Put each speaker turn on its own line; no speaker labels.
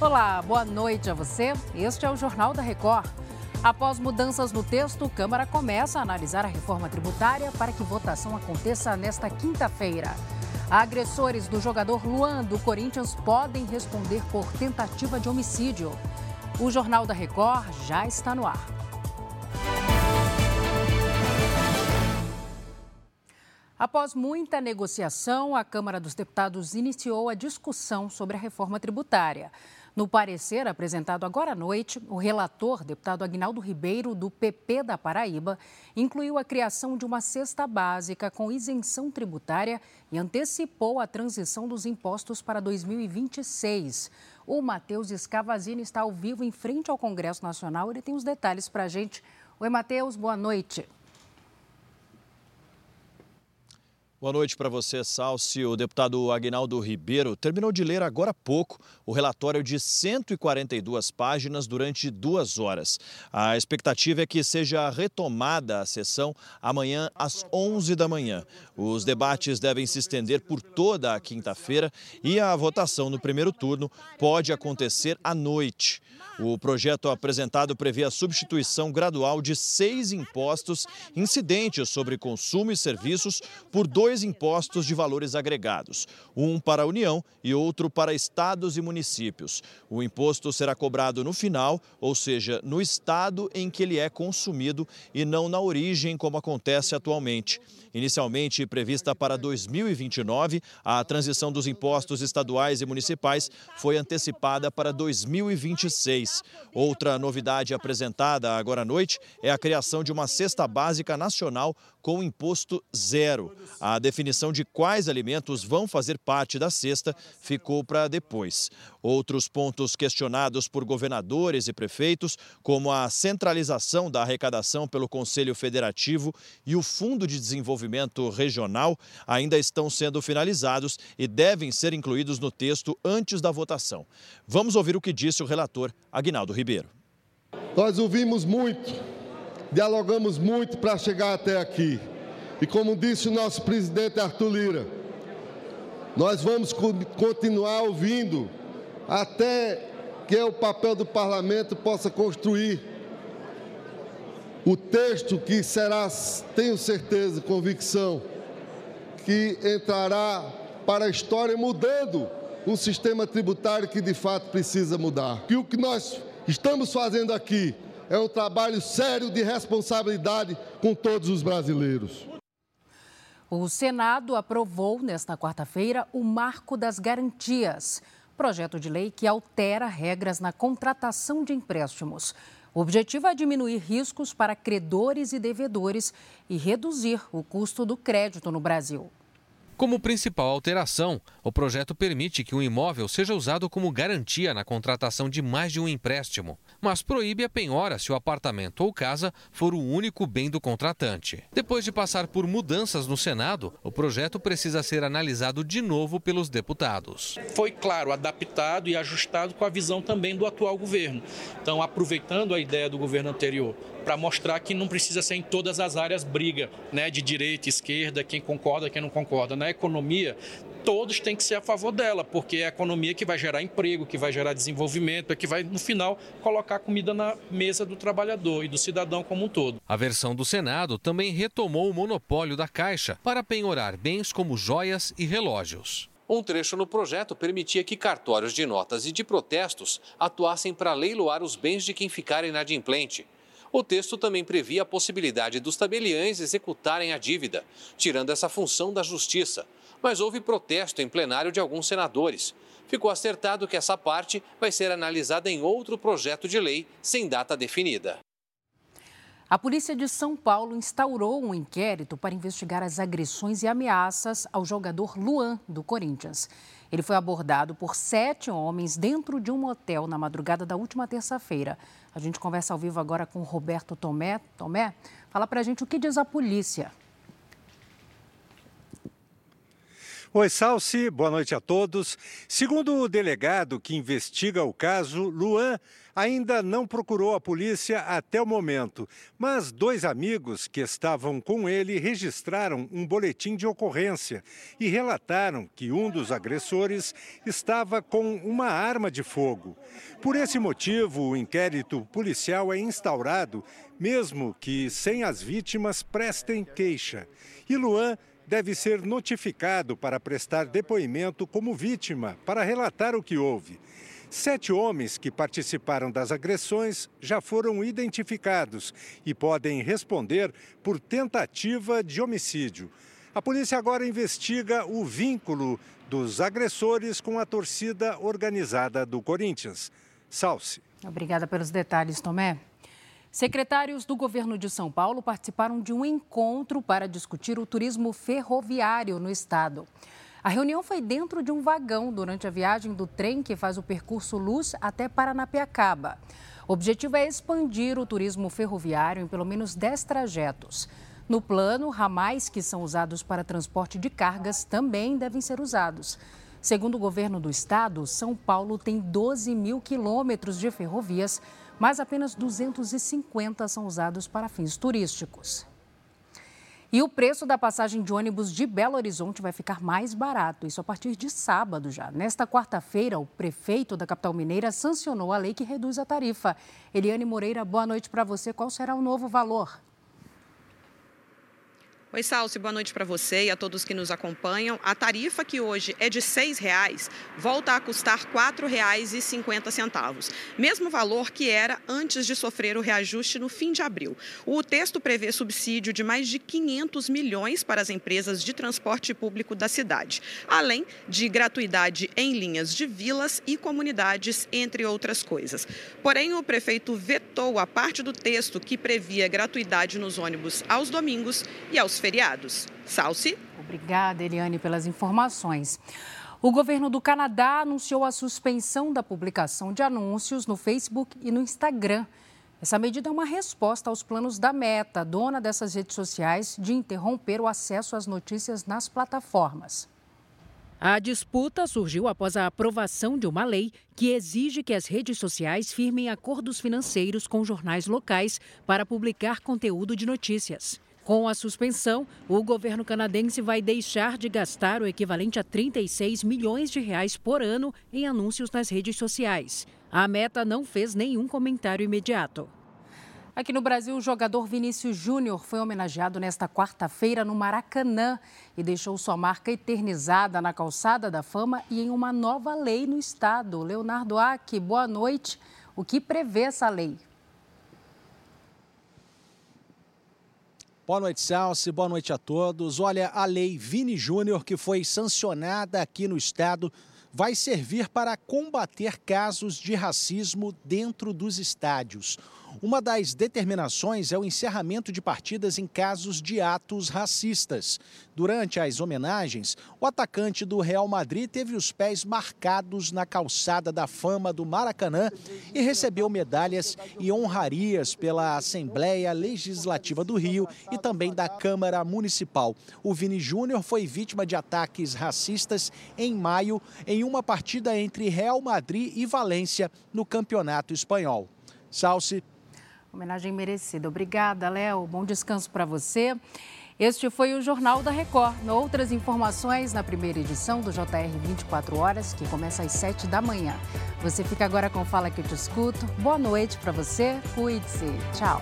Olá, boa noite a você. Este é o Jornal da Record. Após mudanças no texto, Câmara começa a analisar a reforma tributária para que votação aconteça nesta quinta-feira. Agressores do jogador Luan do Corinthians podem responder por tentativa de homicídio. O Jornal da Record já está no ar. Após muita negociação, a Câmara dos Deputados iniciou a discussão sobre a reforma tributária. No parecer apresentado agora à noite, o relator, deputado Agnaldo Ribeiro, do PP da Paraíba, incluiu a criação de uma cesta básica com isenção tributária e antecipou a transição dos impostos para 2026. O Matheus Escavazini está ao vivo em frente ao Congresso Nacional. Ele tem os detalhes para a gente. Oi, Matheus, boa noite.
Boa noite para você, Salsi. O deputado Aguinaldo Ribeiro terminou de ler agora há pouco o relatório de 142 páginas durante duas horas. A expectativa é que seja retomada a sessão amanhã às 11 da manhã. Os debates devem se estender por toda a quinta-feira e a votação no primeiro turno pode acontecer à noite. O projeto apresentado prevê a substituição gradual de seis impostos incidentes sobre consumo e serviços por dois impostos de valores agregados, um para a União e outro para estados e municípios. O imposto será cobrado no final, ou seja, no estado em que ele é consumido e não na origem, como acontece atualmente. Inicialmente prevista para 2029, a transição dos impostos estaduais e municipais foi antecipada para 2026. Outra novidade apresentada agora à noite é a criação de uma cesta básica nacional com imposto zero. A definição de quais alimentos vão fazer parte da cesta ficou para depois. Outros pontos questionados por governadores e prefeitos, como a centralização da arrecadação pelo Conselho Federativo e o Fundo de Desenvolvimento Regional, ainda estão sendo finalizados e devem ser incluídos no texto antes da votação. Vamos ouvir o que disse o relator Aguinaldo Ribeiro.
Nós ouvimos muito dialogamos muito para chegar até aqui. E como disse o nosso presidente Arthur Lira, nós vamos continuar ouvindo até que o papel do parlamento possa construir o texto que será, tenho certeza, convicção, que entrará para a história mudando um sistema tributário que de fato precisa mudar. Que o que nós estamos fazendo aqui é um trabalho sério de responsabilidade com todos os brasileiros.
O Senado aprovou nesta quarta-feira o Marco das Garantias, projeto de lei que altera regras na contratação de empréstimos. O objetivo é diminuir riscos para credores e devedores e reduzir o custo do crédito no Brasil.
Como principal alteração, o projeto permite que um imóvel seja usado como garantia na contratação de mais de um empréstimo, mas proíbe a penhora se o apartamento ou casa for o único bem do contratante. Depois de passar por mudanças no Senado, o projeto precisa ser analisado de novo pelos deputados.
Foi, claro, adaptado e ajustado com a visão também do atual governo. Então, aproveitando a ideia do governo anterior para mostrar que não precisa ser em todas as áreas briga, né, de direita, esquerda, quem concorda, quem não concorda. Na economia, todos têm que ser a favor dela, porque é a economia que vai gerar emprego, que vai gerar desenvolvimento, é que vai, no final, colocar comida na mesa do trabalhador e do cidadão como um todo.
A versão do Senado também retomou o monopólio da Caixa para penhorar bens como joias e relógios. Um trecho no projeto permitia que cartórios de notas e de protestos atuassem para leiloar os bens de quem ficar inadimplente. O texto também previa a possibilidade dos tabeliães executarem a dívida, tirando essa função da Justiça. Mas houve protesto em plenário de alguns senadores. Ficou acertado que essa parte vai ser analisada em outro projeto de lei sem data definida.
A polícia de São Paulo instaurou um inquérito para investigar as agressões e ameaças ao jogador Luan, do Corinthians. Ele foi abordado por sete homens dentro de um motel na madrugada da última terça-feira. A gente conversa ao vivo agora com Roberto Tomé. Tomé, fala pra gente o que diz a polícia.
Oi, Salsi, boa noite a todos. Segundo o delegado que investiga o caso, Luan ainda não procurou a polícia até o momento, mas dois amigos que estavam com ele registraram um boletim de ocorrência e relataram que um dos agressores estava com uma arma de fogo. Por esse motivo, o inquérito policial é instaurado, mesmo que sem as vítimas prestem queixa. E Luan deve ser notificado para prestar depoimento como vítima, para relatar o que houve. Sete homens que participaram das agressões já foram identificados e podem responder por tentativa de homicídio. A polícia agora investiga o vínculo dos agressores com a torcida organizada do Corinthians. Salce.
Obrigada pelos detalhes, Tomé. Secretários do governo de São Paulo participaram de um encontro para discutir o turismo ferroviário no estado. A reunião foi dentro de um vagão durante a viagem do trem que faz o percurso Luz até Paranapiacaba. O objetivo é expandir o turismo ferroviário em pelo menos 10 trajetos. No plano, ramais que são usados para transporte de cargas também devem ser usados. Segundo o governo do estado, São Paulo tem 12 mil quilômetros de ferrovias, mas apenas 250 são usados para fins turísticos. E o preço da passagem de ônibus de Belo Horizonte vai ficar mais barato, isso a partir de sábado já. Nesta quarta-feira, o prefeito da capital mineira sancionou a lei que reduz a tarifa. Eliane Moreira, boa noite para você. Qual será o novo valor?
Oi, Salsi, boa noite para você e a todos que nos acompanham. A tarifa que hoje é de R$ 6,00 volta a custar R$ 4,50, mesmo valor que era antes de sofrer o reajuste no fim de abril. O texto prevê subsídio de mais de 500 milhões para as empresas de transporte público da cidade, além de gratuidade em linhas de vilas e comunidades, entre outras coisas. Porém, o prefeito vetou a parte do texto que previa gratuidade nos ônibus aos domingos e aos feriados. Salsi.
Obrigada, Eliane, pelas informações. O governo do Canadá anunciou a suspensão da publicação de anúncios no Facebook e no Instagram. Essa medida é uma resposta aos planos da Meta, dona dessas redes sociais, de interromper o acesso às notícias nas plataformas. A disputa surgiu após a aprovação de uma lei que exige que as redes sociais firmem acordos financeiros com jornais locais para publicar conteúdo de notícias. Com a suspensão, o governo canadense vai deixar de gastar o equivalente a 36 milhões de reais por ano em anúncios nas redes sociais. A meta não fez nenhum comentário imediato. Aqui no Brasil, o jogador Vinícius Júnior foi homenageado nesta quarta-feira no Maracanã e deixou sua marca eternizada na calçada da fama e em uma nova lei no estado. Leonardo Aque, boa noite. O que prevê essa lei?
Boa noite, Salsi. Boa noite a todos. Olha, a lei Vini Júnior, que foi sancionada aqui no estado, vai servir para combater casos de racismo dentro dos estádios. Uma das determinações é o encerramento de partidas em casos de atos racistas. Durante as homenagens, o atacante do Real Madrid teve os pés marcados na calçada da fama do Maracanã e recebeu medalhas e honrarias pela Assembleia Legislativa do Rio e também da Câmara Municipal. O Vini Júnior foi vítima de ataques racistas em maio em uma partida entre Real Madrid e Valência no Campeonato Espanhol. Salce.
Homenagem merecida. Obrigada, Léo. Bom descanso para você. Este foi o Jornal da Record. Outras informações na primeira edição do JR 24 Horas, que começa às 7 da manhã. Você fica agora com Fala que eu te escuto. Boa noite para você. Cuide-se. Tchau.